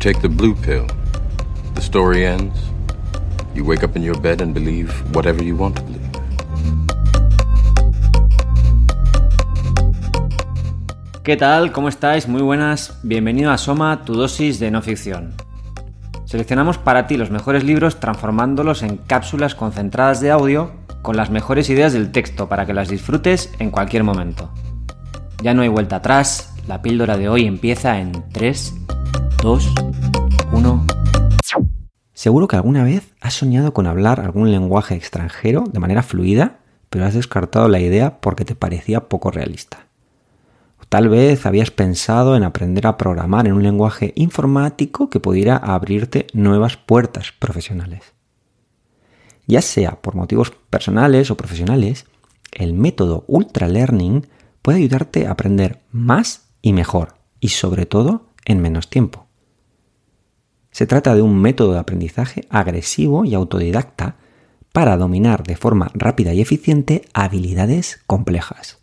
Take the blue pill. The story ends. You wake up in your bed and believe whatever you want to believe. ¿Qué tal? ¿Cómo estáis? Muy buenas. Bienvenido a Soma, tu dosis de no ficción. Seleccionamos para ti los mejores libros transformándolos en cápsulas concentradas de audio con las mejores ideas del texto para que las disfrutes en cualquier momento. Ya no hay vuelta atrás, la píldora de hoy empieza en 3, 2, 1. Seguro que alguna vez has soñado con hablar algún lenguaje extranjero de manera fluida, pero has descartado la idea porque te parecía poco realista. Tal vez habías pensado en aprender a programar en un lenguaje informático que pudiera abrirte nuevas puertas profesionales. Ya sea por motivos personales o profesionales, el método Ultra Learning puede ayudarte a aprender más y mejor, y sobre todo en menos tiempo. Se trata de un método de aprendizaje agresivo y autodidacta para dominar de forma rápida y eficiente habilidades complejas.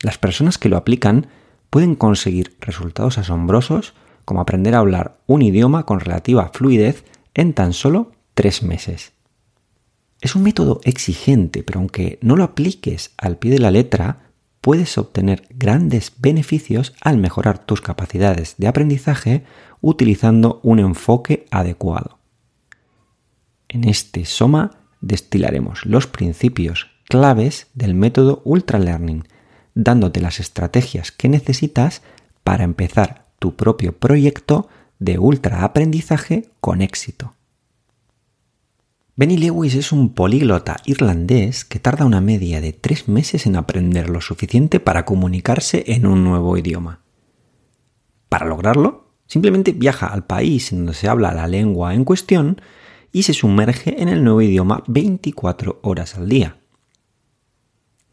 Las personas que lo aplican pueden conseguir resultados asombrosos como aprender a hablar un idioma con relativa fluidez en tan solo tres meses. Es un método exigente, pero aunque no lo apliques al pie de la letra, puedes obtener grandes beneficios al mejorar tus capacidades de aprendizaje utilizando un enfoque adecuado. En este Soma destilaremos los principios claves del método Ultra Learning, dándote las estrategias que necesitas para empezar tu propio proyecto de ultra aprendizaje con éxito. Benny Lewis es un políglota irlandés que tarda una media de tres meses en aprender lo suficiente para comunicarse en un nuevo idioma. Para lograrlo, simplemente viaja al país en donde se habla la lengua en cuestión y se sumerge en el nuevo idioma 24 horas al día.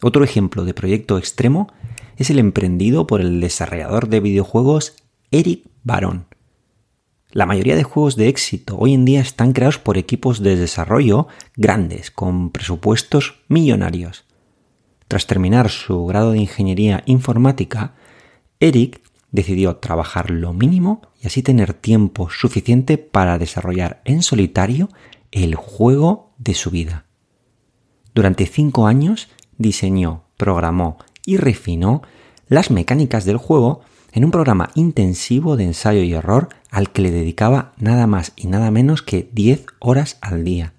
Otro ejemplo de proyecto extremo es el emprendido por el desarrollador de videojuegos Eric Baron, la mayoría de juegos de éxito hoy en día están creados por equipos de desarrollo grandes, con presupuestos millonarios. Tras terminar su grado de ingeniería informática, Eric decidió trabajar lo mínimo y así tener tiempo suficiente para desarrollar en solitario el juego de su vida. Durante cinco años diseñó, programó y refinó las mecánicas del juego en un programa intensivo de ensayo y error al que le dedicaba nada más y nada menos que 10 horas al día.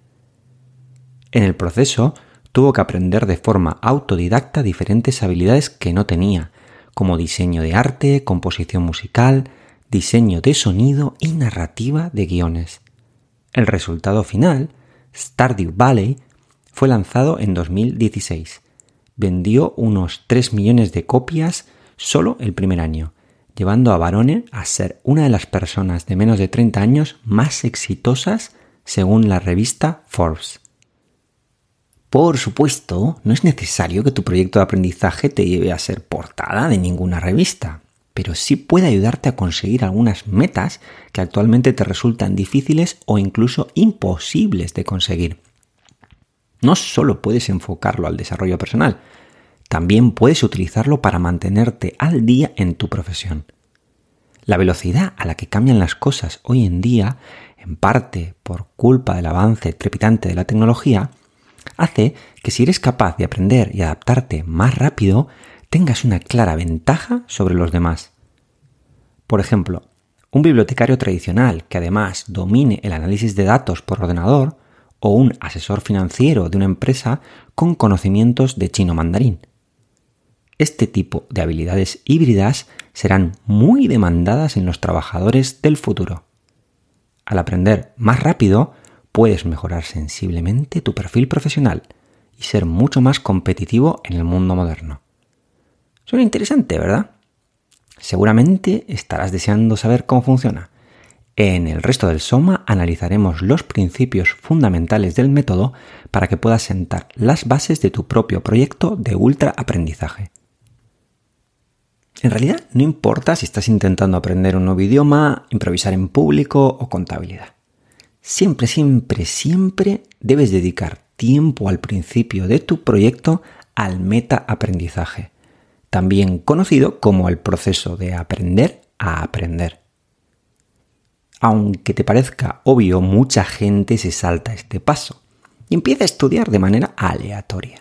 En el proceso tuvo que aprender de forma autodidacta diferentes habilidades que no tenía, como diseño de arte, composición musical, diseño de sonido y narrativa de guiones. El resultado final, Stardew Valley, fue lanzado en 2016. Vendió unos 3 millones de copias solo el primer año llevando a Barone a ser una de las personas de menos de 30 años más exitosas según la revista Forbes. Por supuesto, no es necesario que tu proyecto de aprendizaje te lleve a ser portada de ninguna revista, pero sí puede ayudarte a conseguir algunas metas que actualmente te resultan difíciles o incluso imposibles de conseguir. No solo puedes enfocarlo al desarrollo personal, también puedes utilizarlo para mantenerte al día en tu profesión. La velocidad a la que cambian las cosas hoy en día, en parte por culpa del avance trepidante de la tecnología, hace que si eres capaz de aprender y adaptarte más rápido, tengas una clara ventaja sobre los demás. Por ejemplo, un bibliotecario tradicional que además domine el análisis de datos por ordenador o un asesor financiero de una empresa con conocimientos de chino mandarín. Este tipo de habilidades híbridas serán muy demandadas en los trabajadores del futuro. Al aprender más rápido, puedes mejorar sensiblemente tu perfil profesional y ser mucho más competitivo en el mundo moderno. Suena interesante, ¿verdad? Seguramente estarás deseando saber cómo funciona. En el resto del Soma analizaremos los principios fundamentales del método para que puedas sentar las bases de tu propio proyecto de ultra aprendizaje. En realidad no importa si estás intentando aprender un nuevo idioma, improvisar en público o contabilidad. Siempre, siempre, siempre debes dedicar tiempo al principio de tu proyecto al meta aprendizaje, también conocido como el proceso de aprender a aprender. Aunque te parezca obvio, mucha gente se salta este paso y empieza a estudiar de manera aleatoria.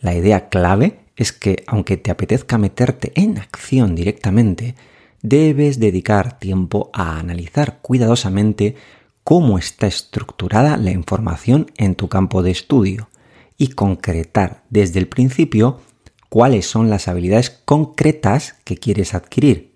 La idea clave es que, aunque te apetezca meterte en acción directamente, debes dedicar tiempo a analizar cuidadosamente cómo está estructurada la información en tu campo de estudio y concretar desde el principio cuáles son las habilidades concretas que quieres adquirir.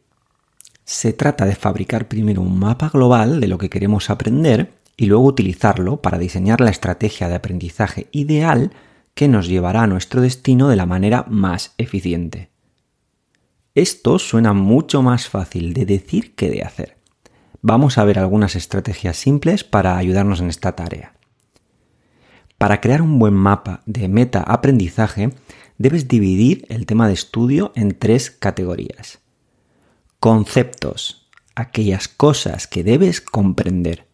Se trata de fabricar primero un mapa global de lo que queremos aprender y luego utilizarlo para diseñar la estrategia de aprendizaje ideal que nos llevará a nuestro destino de la manera más eficiente. Esto suena mucho más fácil de decir que de hacer. Vamos a ver algunas estrategias simples para ayudarnos en esta tarea. Para crear un buen mapa de meta aprendizaje, debes dividir el tema de estudio en tres categorías. Conceptos, aquellas cosas que debes comprender.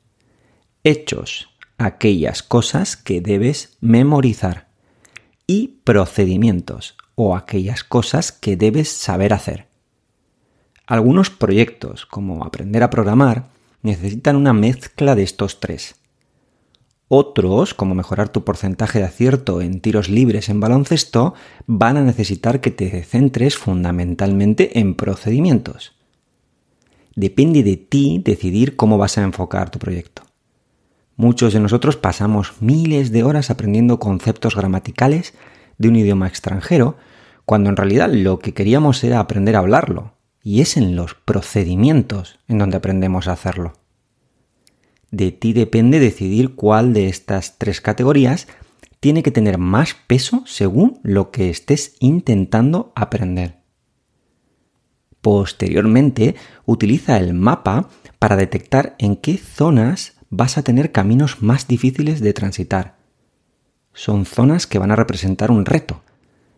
Hechos, aquellas cosas que debes memorizar. Y procedimientos, o aquellas cosas que debes saber hacer. Algunos proyectos, como aprender a programar, necesitan una mezcla de estos tres. Otros, como mejorar tu porcentaje de acierto en tiros libres en baloncesto, van a necesitar que te centres fundamentalmente en procedimientos. Depende de ti decidir cómo vas a enfocar tu proyecto. Muchos de nosotros pasamos miles de horas aprendiendo conceptos gramaticales de un idioma extranjero, cuando en realidad lo que queríamos era aprender a hablarlo, y es en los procedimientos en donde aprendemos a hacerlo. De ti depende decidir cuál de estas tres categorías tiene que tener más peso según lo que estés intentando aprender. Posteriormente, utiliza el mapa para detectar en qué zonas vas a tener caminos más difíciles de transitar. Son zonas que van a representar un reto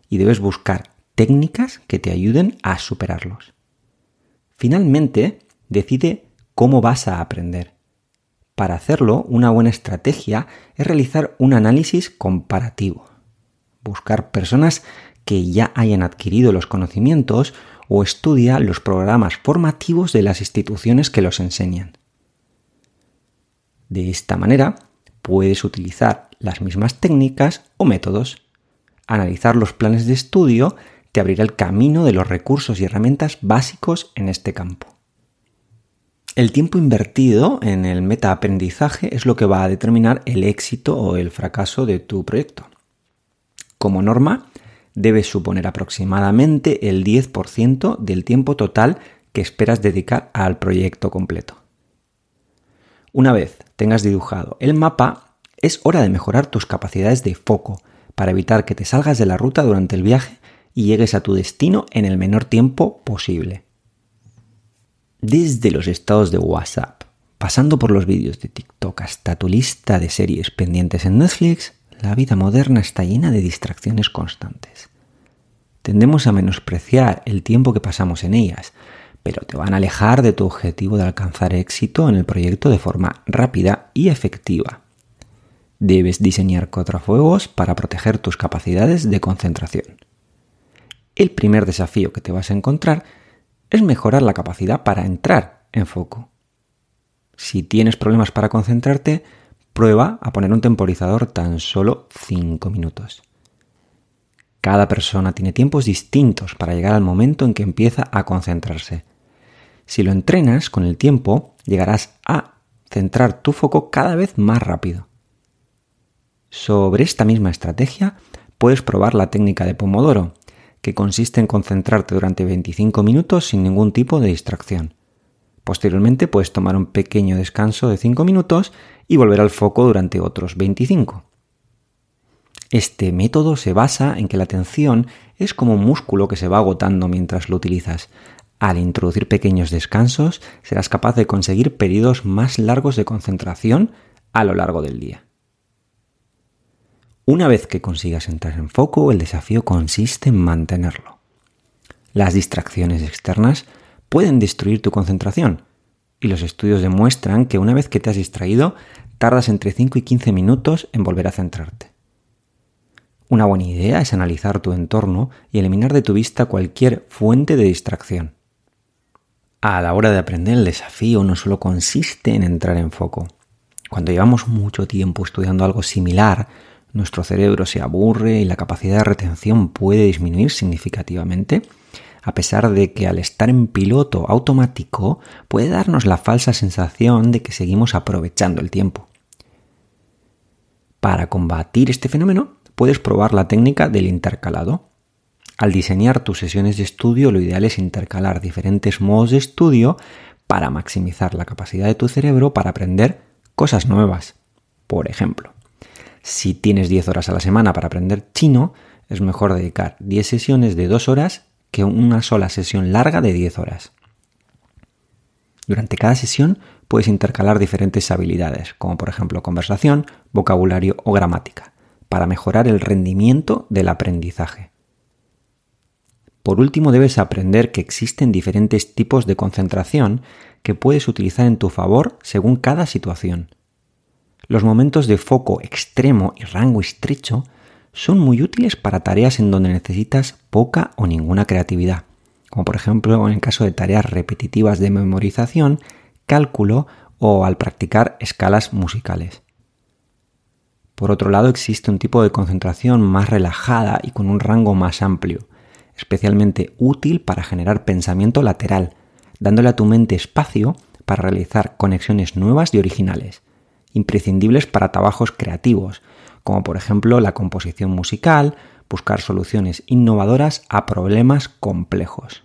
y debes buscar técnicas que te ayuden a superarlos. Finalmente, decide cómo vas a aprender. Para hacerlo, una buena estrategia es realizar un análisis comparativo. Buscar personas que ya hayan adquirido los conocimientos o estudia los programas formativos de las instituciones que los enseñan. De esta manera, puedes utilizar las mismas técnicas o métodos. Analizar los planes de estudio te abrirá el camino de los recursos y herramientas básicos en este campo. El tiempo invertido en el metaaprendizaje es lo que va a determinar el éxito o el fracaso de tu proyecto. Como norma, debes suponer aproximadamente el 10% del tiempo total que esperas dedicar al proyecto completo. Una vez tengas dibujado el mapa, es hora de mejorar tus capacidades de foco para evitar que te salgas de la ruta durante el viaje y llegues a tu destino en el menor tiempo posible. Desde los estados de WhatsApp, pasando por los vídeos de TikTok hasta tu lista de series pendientes en Netflix, la vida moderna está llena de distracciones constantes. Tendemos a menospreciar el tiempo que pasamos en ellas, pero te van a alejar de tu objetivo de alcanzar éxito en el proyecto de forma rápida y efectiva. Debes diseñar contrafuegos para proteger tus capacidades de concentración. El primer desafío que te vas a encontrar es mejorar la capacidad para entrar en foco. Si tienes problemas para concentrarte, prueba a poner un temporizador tan solo 5 minutos. Cada persona tiene tiempos distintos para llegar al momento en que empieza a concentrarse. Si lo entrenas con el tiempo, llegarás a centrar tu foco cada vez más rápido. Sobre esta misma estrategia, puedes probar la técnica de Pomodoro, que consiste en concentrarte durante 25 minutos sin ningún tipo de distracción. Posteriormente puedes tomar un pequeño descanso de 5 minutos y volver al foco durante otros 25. Este método se basa en que la atención es como un músculo que se va agotando mientras lo utilizas. Al introducir pequeños descansos serás capaz de conseguir periodos más largos de concentración a lo largo del día. Una vez que consigas entrar en foco, el desafío consiste en mantenerlo. Las distracciones externas pueden destruir tu concentración y los estudios demuestran que una vez que te has distraído, tardas entre 5 y 15 minutos en volver a centrarte. Una buena idea es analizar tu entorno y eliminar de tu vista cualquier fuente de distracción. A la hora de aprender el desafío no solo consiste en entrar en foco. Cuando llevamos mucho tiempo estudiando algo similar, nuestro cerebro se aburre y la capacidad de retención puede disminuir significativamente, a pesar de que al estar en piloto automático puede darnos la falsa sensación de que seguimos aprovechando el tiempo. Para combatir este fenómeno, puedes probar la técnica del intercalado. Al diseñar tus sesiones de estudio, lo ideal es intercalar diferentes modos de estudio para maximizar la capacidad de tu cerebro para aprender cosas nuevas. Por ejemplo, si tienes 10 horas a la semana para aprender chino, es mejor dedicar 10 sesiones de 2 horas que una sola sesión larga de 10 horas. Durante cada sesión puedes intercalar diferentes habilidades, como por ejemplo conversación, vocabulario o gramática, para mejorar el rendimiento del aprendizaje. Por último, debes aprender que existen diferentes tipos de concentración que puedes utilizar en tu favor según cada situación. Los momentos de foco extremo y rango estrecho son muy útiles para tareas en donde necesitas poca o ninguna creatividad, como por ejemplo en el caso de tareas repetitivas de memorización, cálculo o al practicar escalas musicales. Por otro lado, existe un tipo de concentración más relajada y con un rango más amplio, especialmente útil para generar pensamiento lateral, dándole a tu mente espacio para realizar conexiones nuevas y originales imprescindibles para trabajos creativos, como por ejemplo la composición musical, buscar soluciones innovadoras a problemas complejos.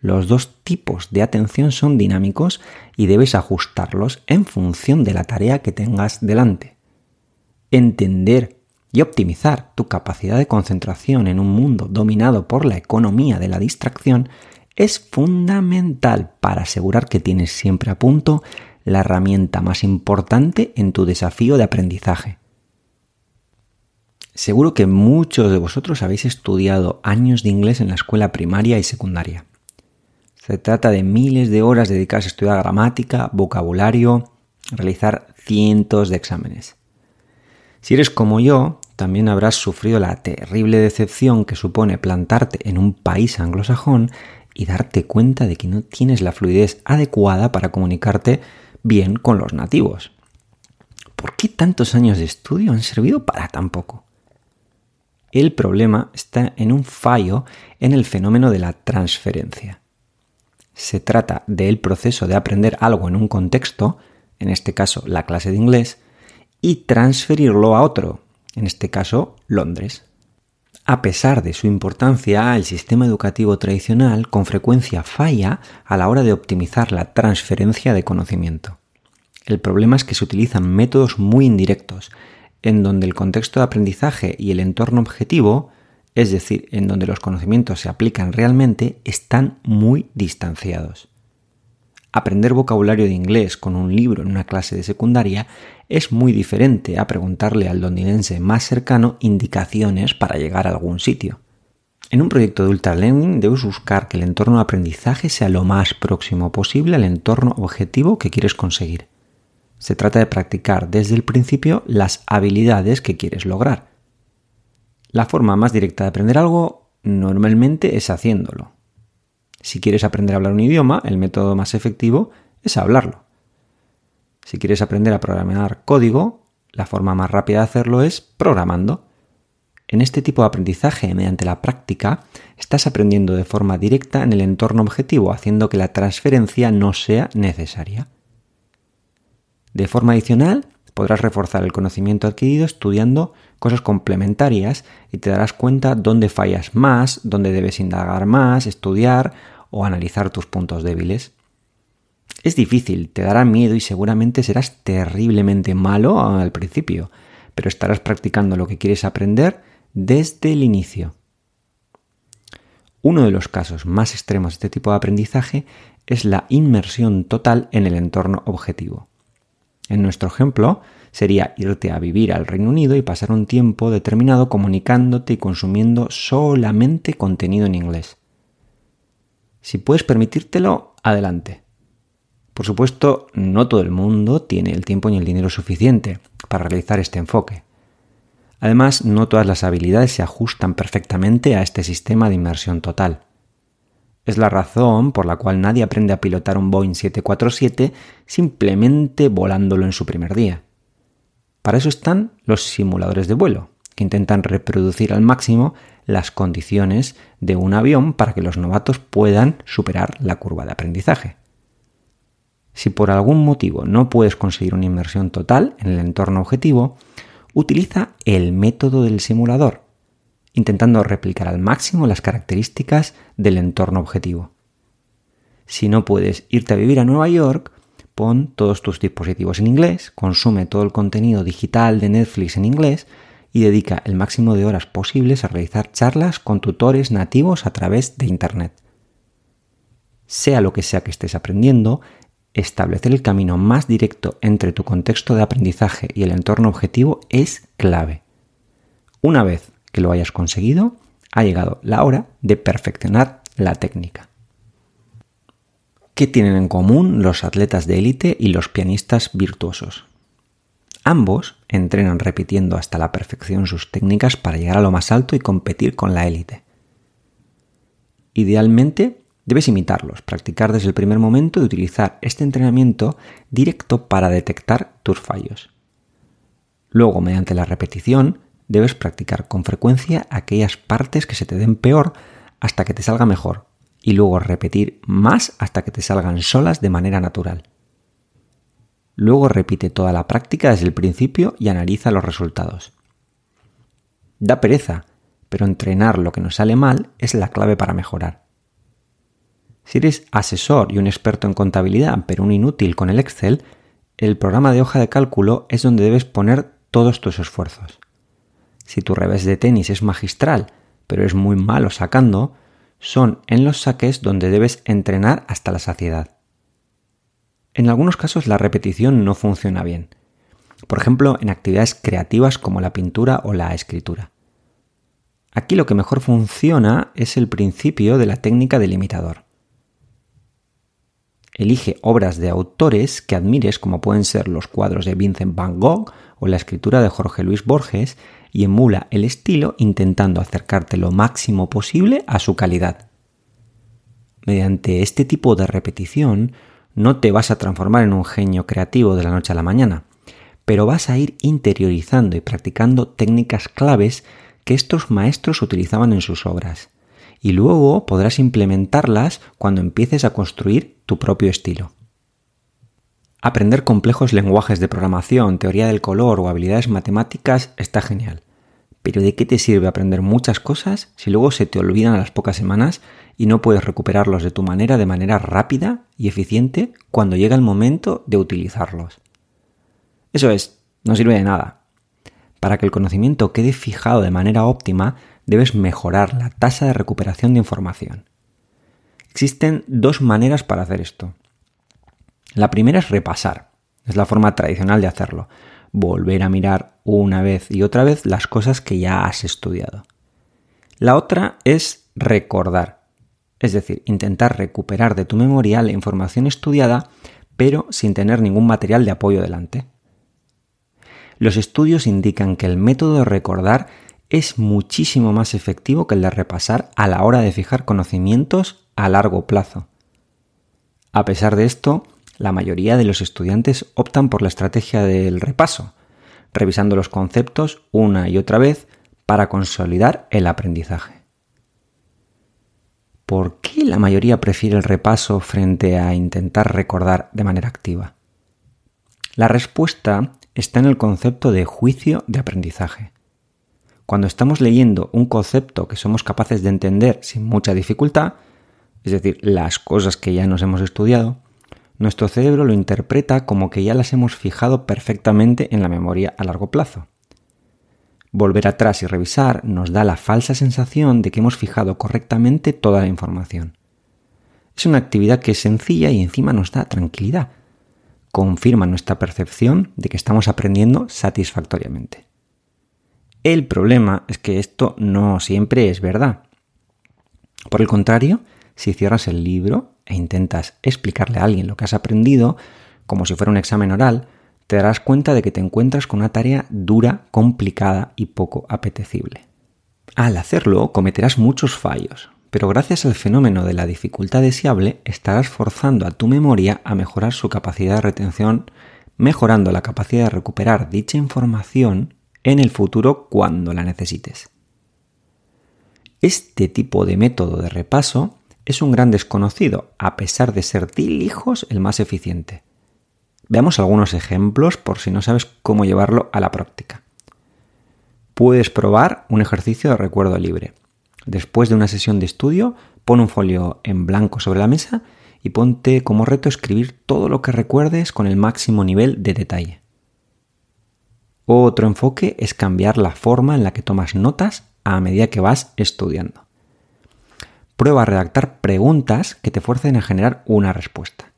Los dos tipos de atención son dinámicos y debes ajustarlos en función de la tarea que tengas delante. Entender y optimizar tu capacidad de concentración en un mundo dominado por la economía de la distracción es fundamental para asegurar que tienes siempre a punto la herramienta más importante en tu desafío de aprendizaje. Seguro que muchos de vosotros habéis estudiado años de inglés en la escuela primaria y secundaria. Se trata de miles de horas dedicadas a estudiar gramática, vocabulario, realizar cientos de exámenes. Si eres como yo, también habrás sufrido la terrible decepción que supone plantarte en un país anglosajón y darte cuenta de que no tienes la fluidez adecuada para comunicarte bien con los nativos. ¿Por qué tantos años de estudio han servido para tan poco? El problema está en un fallo en el fenómeno de la transferencia. Se trata del proceso de aprender algo en un contexto, en este caso la clase de inglés, y transferirlo a otro, en este caso Londres. A pesar de su importancia, el sistema educativo tradicional con frecuencia falla a la hora de optimizar la transferencia de conocimiento. El problema es que se utilizan métodos muy indirectos, en donde el contexto de aprendizaje y el entorno objetivo, es decir, en donde los conocimientos se aplican realmente, están muy distanciados. Aprender vocabulario de inglés con un libro en una clase de secundaria es muy diferente a preguntarle al londinense más cercano indicaciones para llegar a algún sitio. En un proyecto de Ultra Learning debes buscar que el entorno de aprendizaje sea lo más próximo posible al entorno objetivo que quieres conseguir. Se trata de practicar desde el principio las habilidades que quieres lograr. La forma más directa de aprender algo normalmente es haciéndolo. Si quieres aprender a hablar un idioma, el método más efectivo es hablarlo. Si quieres aprender a programar código, la forma más rápida de hacerlo es programando. En este tipo de aprendizaje, mediante la práctica, estás aprendiendo de forma directa en el entorno objetivo, haciendo que la transferencia no sea necesaria. De forma adicional, podrás reforzar el conocimiento adquirido estudiando cosas complementarias y te darás cuenta dónde fallas más, dónde debes indagar más, estudiar o analizar tus puntos débiles. Es difícil, te dará miedo y seguramente serás terriblemente malo al principio, pero estarás practicando lo que quieres aprender desde el inicio. Uno de los casos más extremos de este tipo de aprendizaje es la inmersión total en el entorno objetivo. En nuestro ejemplo, sería irte a vivir al Reino Unido y pasar un tiempo determinado comunicándote y consumiendo solamente contenido en inglés. Si puedes permitírtelo, adelante. Por supuesto, no todo el mundo tiene el tiempo ni el dinero suficiente para realizar este enfoque. Además, no todas las habilidades se ajustan perfectamente a este sistema de inmersión total. Es la razón por la cual nadie aprende a pilotar un Boeing 747 simplemente volándolo en su primer día. Para eso están los simuladores de vuelo, que intentan reproducir al máximo las condiciones de un avión para que los novatos puedan superar la curva de aprendizaje. Si por algún motivo no puedes conseguir una inmersión total en el entorno objetivo, utiliza el método del simulador, intentando replicar al máximo las características del entorno objetivo. Si no puedes irte a vivir a Nueva York, pon todos tus dispositivos en inglés, consume todo el contenido digital de Netflix en inglés y dedica el máximo de horas posibles a realizar charlas con tutores nativos a través de Internet. Sea lo que sea que estés aprendiendo, establecer el camino más directo entre tu contexto de aprendizaje y el entorno objetivo es clave. Una vez que lo hayas conseguido, ha llegado la hora de perfeccionar la técnica. ¿Qué tienen en común los atletas de élite y los pianistas virtuosos? Ambos entrenan repitiendo hasta la perfección sus técnicas para llegar a lo más alto y competir con la élite. Idealmente, debes imitarlos, practicar desde el primer momento y utilizar este entrenamiento directo para detectar tus fallos. Luego, mediante la repetición, debes practicar con frecuencia aquellas partes que se te den peor hasta que te salga mejor y luego repetir más hasta que te salgan solas de manera natural. Luego repite toda la práctica desde el principio y analiza los resultados. Da pereza, pero entrenar lo que nos sale mal es la clave para mejorar. Si eres asesor y un experto en contabilidad, pero un inútil con el Excel, el programa de hoja de cálculo es donde debes poner todos tus esfuerzos. Si tu revés de tenis es magistral, pero es muy malo sacando, son en los saques donde debes entrenar hasta la saciedad. En algunos casos la repetición no funciona bien. Por ejemplo, en actividades creativas como la pintura o la escritura. Aquí lo que mejor funciona es el principio de la técnica del imitador. Elige obras de autores que admires como pueden ser los cuadros de Vincent van Gogh o la escritura de Jorge Luis Borges y emula el estilo intentando acercarte lo máximo posible a su calidad. Mediante este tipo de repetición no te vas a transformar en un genio creativo de la noche a la mañana, pero vas a ir interiorizando y practicando técnicas claves que estos maestros utilizaban en sus obras, y luego podrás implementarlas cuando empieces a construir tu propio estilo. Aprender complejos lenguajes de programación, teoría del color o habilidades matemáticas está genial. Pero ¿de qué te sirve aprender muchas cosas si luego se te olvidan a las pocas semanas y no puedes recuperarlos de tu manera de manera rápida y eficiente cuando llega el momento de utilizarlos? Eso es, no sirve de nada. Para que el conocimiento quede fijado de manera óptima, debes mejorar la tasa de recuperación de información. Existen dos maneras para hacer esto. La primera es repasar. Es la forma tradicional de hacerlo. Volver a mirar una vez y otra vez las cosas que ya has estudiado. La otra es recordar. Es decir, intentar recuperar de tu memoria la información estudiada, pero sin tener ningún material de apoyo delante. Los estudios indican que el método de recordar es muchísimo más efectivo que el de repasar a la hora de fijar conocimientos a largo plazo. A pesar de esto, la mayoría de los estudiantes optan por la estrategia del repaso, revisando los conceptos una y otra vez para consolidar el aprendizaje. ¿Por qué la mayoría prefiere el repaso frente a intentar recordar de manera activa? La respuesta está en el concepto de juicio de aprendizaje. Cuando estamos leyendo un concepto que somos capaces de entender sin mucha dificultad, es decir, las cosas que ya nos hemos estudiado, nuestro cerebro lo interpreta como que ya las hemos fijado perfectamente en la memoria a largo plazo. Volver atrás y revisar nos da la falsa sensación de que hemos fijado correctamente toda la información. Es una actividad que es sencilla y encima nos da tranquilidad. Confirma nuestra percepción de que estamos aprendiendo satisfactoriamente. El problema es que esto no siempre es verdad. Por el contrario, si cierras el libro e intentas explicarle a alguien lo que has aprendido, como si fuera un examen oral, te darás cuenta de que te encuentras con una tarea dura, complicada y poco apetecible. Al hacerlo cometerás muchos fallos, pero gracias al fenómeno de la dificultad deseable estarás forzando a tu memoria a mejorar su capacidad de retención, mejorando la capacidad de recuperar dicha información en el futuro cuando la necesites. Este tipo de método de repaso es un gran desconocido, a pesar de ser de hijos el más eficiente. Veamos algunos ejemplos por si no sabes cómo llevarlo a la práctica. Puedes probar un ejercicio de recuerdo libre. Después de una sesión de estudio, pon un folio en blanco sobre la mesa y ponte como reto escribir todo lo que recuerdes con el máximo nivel de detalle. Otro enfoque es cambiar la forma en la que tomas notas a medida que vas estudiando. Prueba a redactar preguntas que te fuercen a generar una respuesta.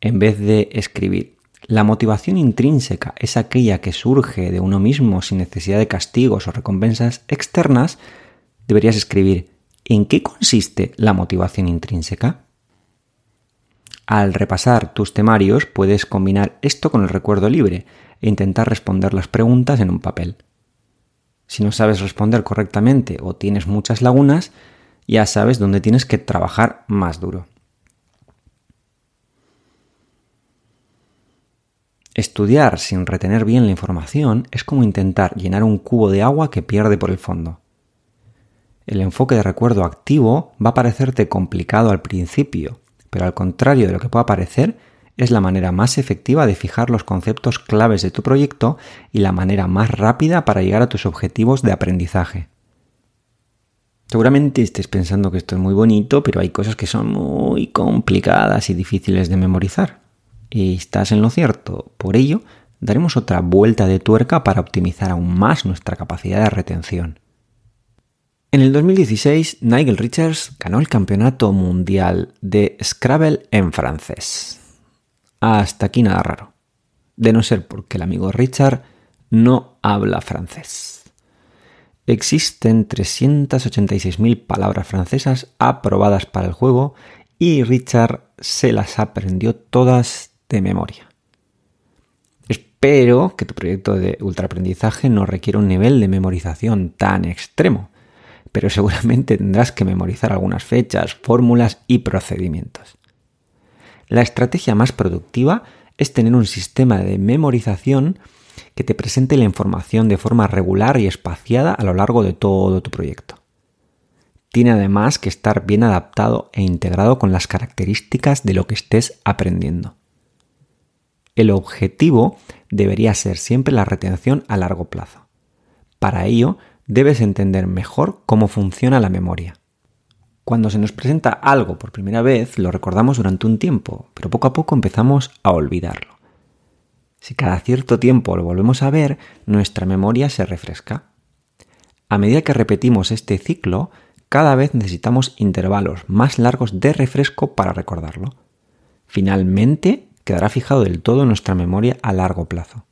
En vez de escribir, la motivación intrínseca es aquella que surge de uno mismo sin necesidad de castigos o recompensas externas, deberías escribir, ¿en qué consiste la motivación intrínseca? Al repasar tus temarios puedes combinar esto con el recuerdo libre e intentar responder las preguntas en un papel. Si no sabes responder correctamente o tienes muchas lagunas, ya sabes dónde tienes que trabajar más duro. Estudiar sin retener bien la información es como intentar llenar un cubo de agua que pierde por el fondo. El enfoque de recuerdo activo va a parecerte complicado al principio, pero al contrario de lo que pueda parecer, es la manera más efectiva de fijar los conceptos claves de tu proyecto y la manera más rápida para llegar a tus objetivos de aprendizaje. Seguramente estés pensando que esto es muy bonito, pero hay cosas que son muy complicadas y difíciles de memorizar. Y estás en lo cierto. Por ello, daremos otra vuelta de tuerca para optimizar aún más nuestra capacidad de retención. En el 2016, Nigel Richards ganó el campeonato mundial de Scrabble en francés. Hasta aquí nada raro. De no ser porque el amigo Richard no habla francés. Existen 386.000 palabras francesas aprobadas para el juego y Richard se las aprendió todas de memoria. Espero que tu proyecto de ultraaprendizaje no requiera un nivel de memorización tan extremo, pero seguramente tendrás que memorizar algunas fechas, fórmulas y procedimientos. La estrategia más productiva es tener un sistema de memorización que te presente la información de forma regular y espaciada a lo largo de todo tu proyecto. Tiene además que estar bien adaptado e integrado con las características de lo que estés aprendiendo. El objetivo debería ser siempre la retención a largo plazo. Para ello, debes entender mejor cómo funciona la memoria. Cuando se nos presenta algo por primera vez, lo recordamos durante un tiempo, pero poco a poco empezamos a olvidarlo. Si cada cierto tiempo lo volvemos a ver, nuestra memoria se refresca. A medida que repetimos este ciclo, cada vez necesitamos intervalos más largos de refresco para recordarlo. Finalmente, quedará fijado del todo en nuestra memoria a largo plazo.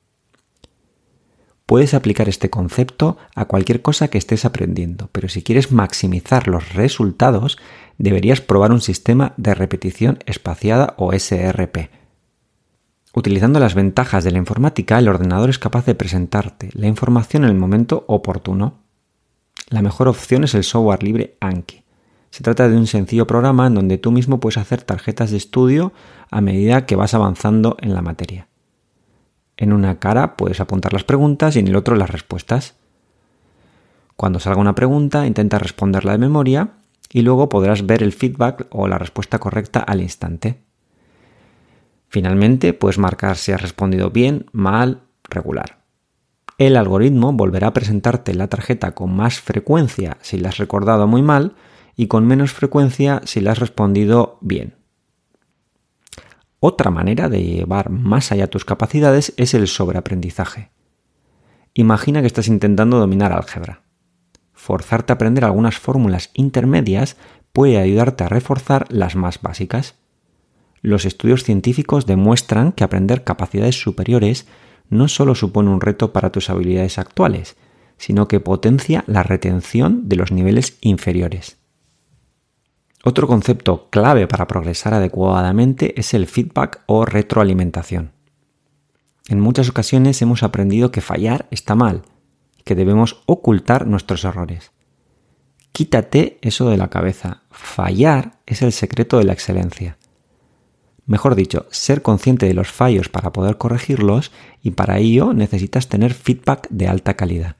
Puedes aplicar este concepto a cualquier cosa que estés aprendiendo, pero si quieres maximizar los resultados, deberías probar un sistema de repetición espaciada o SRP. Utilizando las ventajas de la informática, el ordenador es capaz de presentarte la información en el momento oportuno. La mejor opción es el software libre Anki. Se trata de un sencillo programa en donde tú mismo puedes hacer tarjetas de estudio a medida que vas avanzando en la materia. En una cara puedes apuntar las preguntas y en el otro las respuestas. Cuando salga una pregunta, intenta responderla de memoria y luego podrás ver el feedback o la respuesta correcta al instante. Finalmente, puedes marcar si has respondido bien, mal, regular. El algoritmo volverá a presentarte la tarjeta con más frecuencia si la has recordado muy mal y con menos frecuencia si la has respondido bien. Otra manera de llevar más allá tus capacidades es el sobreaprendizaje. Imagina que estás intentando dominar álgebra. Forzarte a aprender algunas fórmulas intermedias puede ayudarte a reforzar las más básicas. Los estudios científicos demuestran que aprender capacidades superiores no solo supone un reto para tus habilidades actuales, sino que potencia la retención de los niveles inferiores. Otro concepto clave para progresar adecuadamente es el feedback o retroalimentación. En muchas ocasiones hemos aprendido que fallar está mal que debemos ocultar nuestros errores. Quítate eso de la cabeza. Fallar es el secreto de la excelencia. Mejor dicho, ser consciente de los fallos para poder corregirlos y para ello necesitas tener feedback de alta calidad.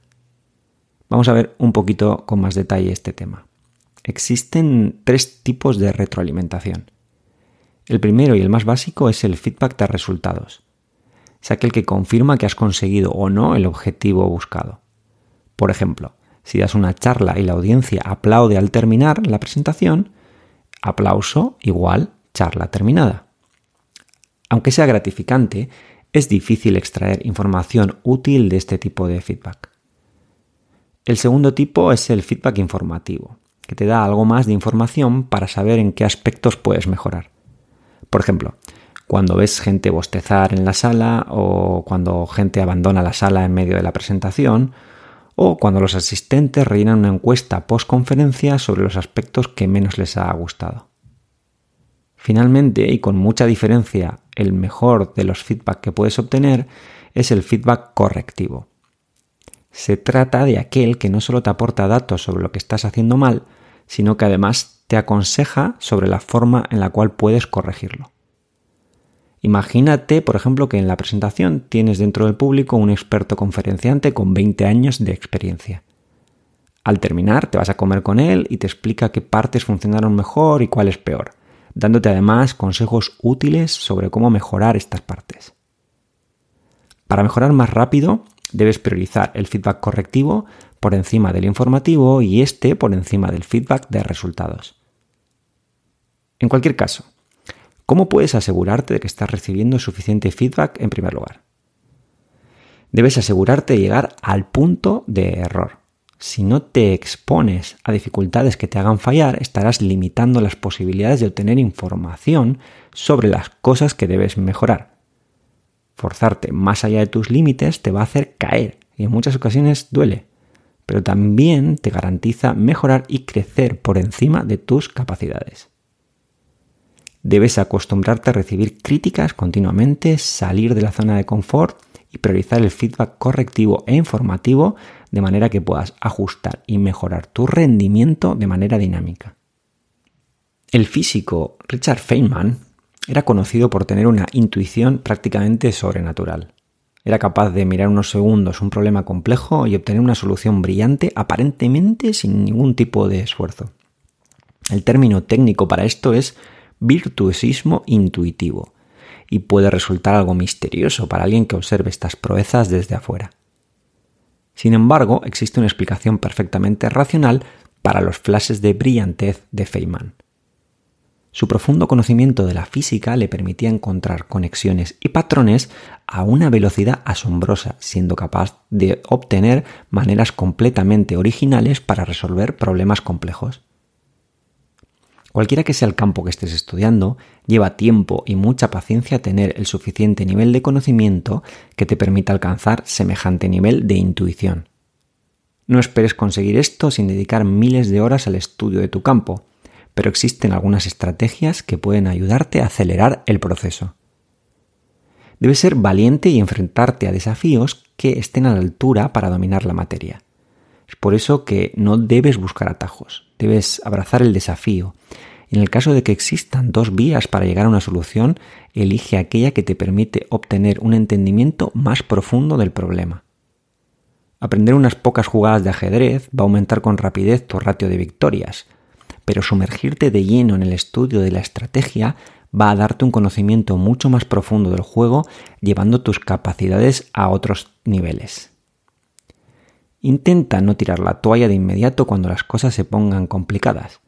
Vamos a ver un poquito con más detalle este tema. Existen tres tipos de retroalimentación. El primero y el más básico es el feedback de resultados. Es aquel que confirma que has conseguido o no el objetivo buscado. Por ejemplo, si das una charla y la audiencia aplaude al terminar la presentación, aplauso igual charla terminada. Aunque sea gratificante, es difícil extraer información útil de este tipo de feedback. El segundo tipo es el feedback informativo, que te da algo más de información para saber en qué aspectos puedes mejorar. Por ejemplo, cuando ves gente bostezar en la sala o cuando gente abandona la sala en medio de la presentación o cuando los asistentes rellenan una encuesta post conferencia sobre los aspectos que menos les ha gustado. Finalmente, y con mucha diferencia, el mejor de los feedback que puedes obtener es el feedback correctivo. Se trata de aquel que no solo te aporta datos sobre lo que estás haciendo mal, sino que además te aconseja sobre la forma en la cual puedes corregirlo. Imagínate, por ejemplo, que en la presentación tienes dentro del público un experto conferenciante con 20 años de experiencia. Al terminar, te vas a comer con él y te explica qué partes funcionaron mejor y cuáles peor, dándote además consejos útiles sobre cómo mejorar estas partes. Para mejorar más rápido, debes priorizar el feedback correctivo por encima del informativo y este por encima del feedback de resultados. En cualquier caso, ¿Cómo puedes asegurarte de que estás recibiendo suficiente feedback en primer lugar? Debes asegurarte de llegar al punto de error. Si no te expones a dificultades que te hagan fallar, estarás limitando las posibilidades de obtener información sobre las cosas que debes mejorar. Forzarte más allá de tus límites te va a hacer caer y en muchas ocasiones duele, pero también te garantiza mejorar y crecer por encima de tus capacidades. Debes acostumbrarte a recibir críticas continuamente, salir de la zona de confort y priorizar el feedback correctivo e informativo de manera que puedas ajustar y mejorar tu rendimiento de manera dinámica. El físico Richard Feynman era conocido por tener una intuición prácticamente sobrenatural. Era capaz de mirar unos segundos un problema complejo y obtener una solución brillante aparentemente sin ningún tipo de esfuerzo. El término técnico para esto es virtuosismo intuitivo y puede resultar algo misterioso para alguien que observe estas proezas desde afuera. Sin embargo, existe una explicación perfectamente racional para los flashes de brillantez de Feynman. Su profundo conocimiento de la física le permitía encontrar conexiones y patrones a una velocidad asombrosa, siendo capaz de obtener maneras completamente originales para resolver problemas complejos. Cualquiera que sea el campo que estés estudiando, lleva tiempo y mucha paciencia tener el suficiente nivel de conocimiento que te permita alcanzar semejante nivel de intuición. No esperes conseguir esto sin dedicar miles de horas al estudio de tu campo, pero existen algunas estrategias que pueden ayudarte a acelerar el proceso. Debes ser valiente y enfrentarte a desafíos que estén a la altura para dominar la materia. Es por eso que no debes buscar atajos, debes abrazar el desafío. En el caso de que existan dos vías para llegar a una solución, elige aquella que te permite obtener un entendimiento más profundo del problema. Aprender unas pocas jugadas de ajedrez va a aumentar con rapidez tu ratio de victorias, pero sumergirte de lleno en el estudio de la estrategia va a darte un conocimiento mucho más profundo del juego, llevando tus capacidades a otros niveles. Intenta no tirar la toalla de inmediato cuando las cosas se pongan complicadas.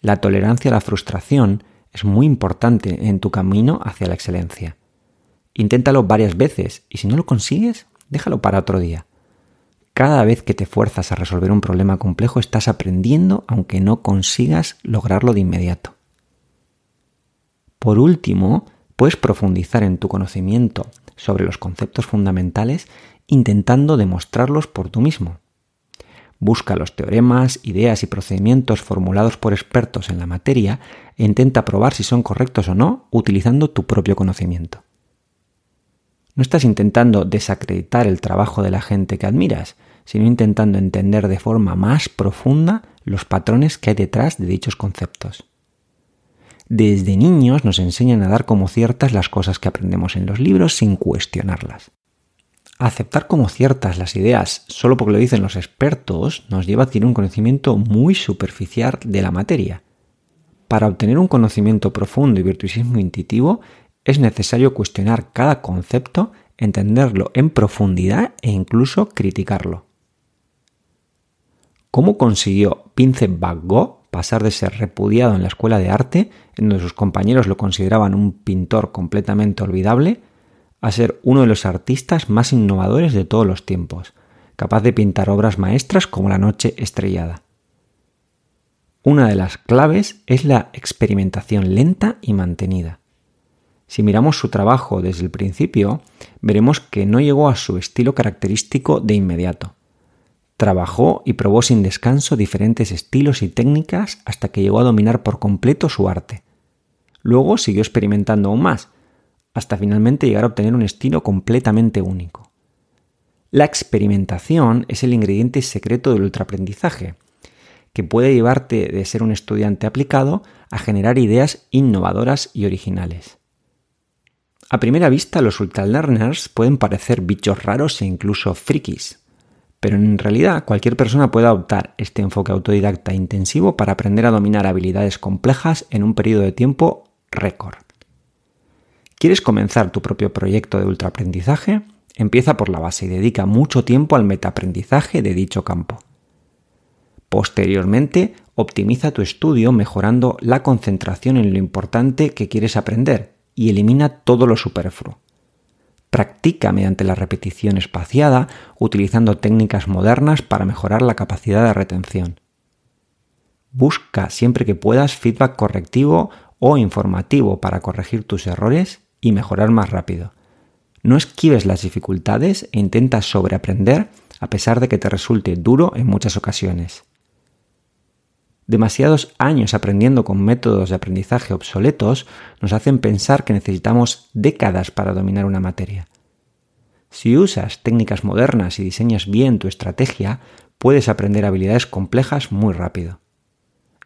La tolerancia a la frustración es muy importante en tu camino hacia la excelencia. Inténtalo varias veces y si no lo consigues, déjalo para otro día. Cada vez que te fuerzas a resolver un problema complejo estás aprendiendo aunque no consigas lograrlo de inmediato. Por último, puedes profundizar en tu conocimiento sobre los conceptos fundamentales intentando demostrarlos por tú mismo. Busca los teoremas, ideas y procedimientos formulados por expertos en la materia e intenta probar si son correctos o no utilizando tu propio conocimiento. No estás intentando desacreditar el trabajo de la gente que admiras, sino intentando entender de forma más profunda los patrones que hay detrás de dichos conceptos. Desde niños nos enseñan a dar como ciertas las cosas que aprendemos en los libros sin cuestionarlas. Aceptar como ciertas las ideas solo porque lo dicen los expertos nos lleva a adquirir un conocimiento muy superficial de la materia. Para obtener un conocimiento profundo y virtuosismo intuitivo es necesario cuestionar cada concepto, entenderlo en profundidad e incluso criticarlo. ¿Cómo consiguió Vincent Van Gogh pasar de ser repudiado en la escuela de arte, en donde sus compañeros lo consideraban un pintor completamente olvidable, a ser uno de los artistas más innovadores de todos los tiempos, capaz de pintar obras maestras como La Noche Estrellada? Una de las claves es la experimentación lenta y mantenida. Si miramos su trabajo desde el principio, veremos que no llegó a su estilo característico de inmediato. Trabajó y probó sin descanso diferentes estilos y técnicas hasta que llegó a dominar por completo su arte. Luego siguió experimentando aún más, hasta finalmente llegar a obtener un estilo completamente único. La experimentación es el ingrediente secreto del ultraaprendizaje, que puede llevarte de ser un estudiante aplicado a generar ideas innovadoras y originales. A primera vista, los ultralearners pueden parecer bichos raros e incluso frikis, pero en realidad cualquier persona puede adoptar este enfoque autodidacta intensivo para aprender a dominar habilidades complejas en un periodo de tiempo récord. ¿Quieres comenzar tu propio proyecto de ultraaprendizaje? Empieza por la base y dedica mucho tiempo al metaaprendizaje de dicho campo. Posteriormente, optimiza tu estudio mejorando la concentración en lo importante que quieres aprender y elimina todo lo superfluo. Practica mediante la repetición espaciada, utilizando técnicas modernas para mejorar la capacidad de retención. Busca siempre que puedas feedback correctivo o informativo para corregir tus errores y mejorar más rápido. No esquives las dificultades e intenta sobreaprender a pesar de que te resulte duro en muchas ocasiones. Demasiados años aprendiendo con métodos de aprendizaje obsoletos nos hacen pensar que necesitamos décadas para dominar una materia. Si usas técnicas modernas y diseñas bien tu estrategia, puedes aprender habilidades complejas muy rápido.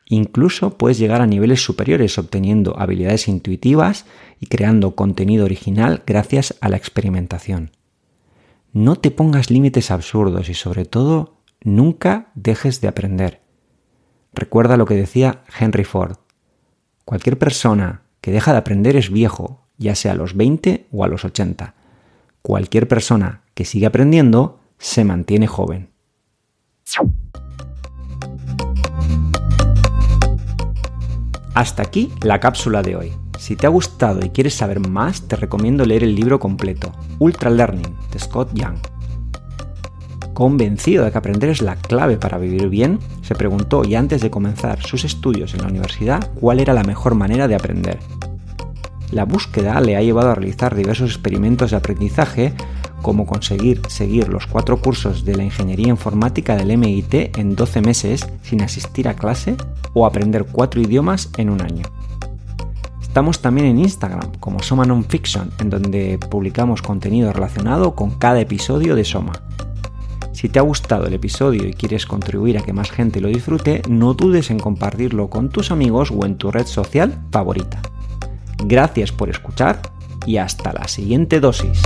Incluso puedes llegar a niveles superiores obteniendo habilidades intuitivas y creando contenido original gracias a la experimentación. No te pongas límites absurdos y sobre todo nunca dejes de aprender. Recuerda lo que decía Henry Ford. Cualquier persona que deja de aprender es viejo, ya sea a los 20 o a los 80. Cualquier persona que sigue aprendiendo se mantiene joven. Hasta aquí la cápsula de hoy. Si te ha gustado y quieres saber más, te recomiendo leer el libro completo, Ultra Learning, de Scott Young. Convencido de que aprender es la clave para vivir bien, se preguntó y antes de comenzar sus estudios en la universidad cuál era la mejor manera de aprender. La búsqueda le ha llevado a realizar diversos experimentos de aprendizaje, como conseguir seguir los cuatro cursos de la ingeniería informática del MIT en 12 meses sin asistir a clase o aprender cuatro idiomas en un año. Estamos también en Instagram como Soma Nonfiction, en donde publicamos contenido relacionado con cada episodio de Soma. Si te ha gustado el episodio y quieres contribuir a que más gente lo disfrute, no dudes en compartirlo con tus amigos o en tu red social favorita. Gracias por escuchar y hasta la siguiente dosis.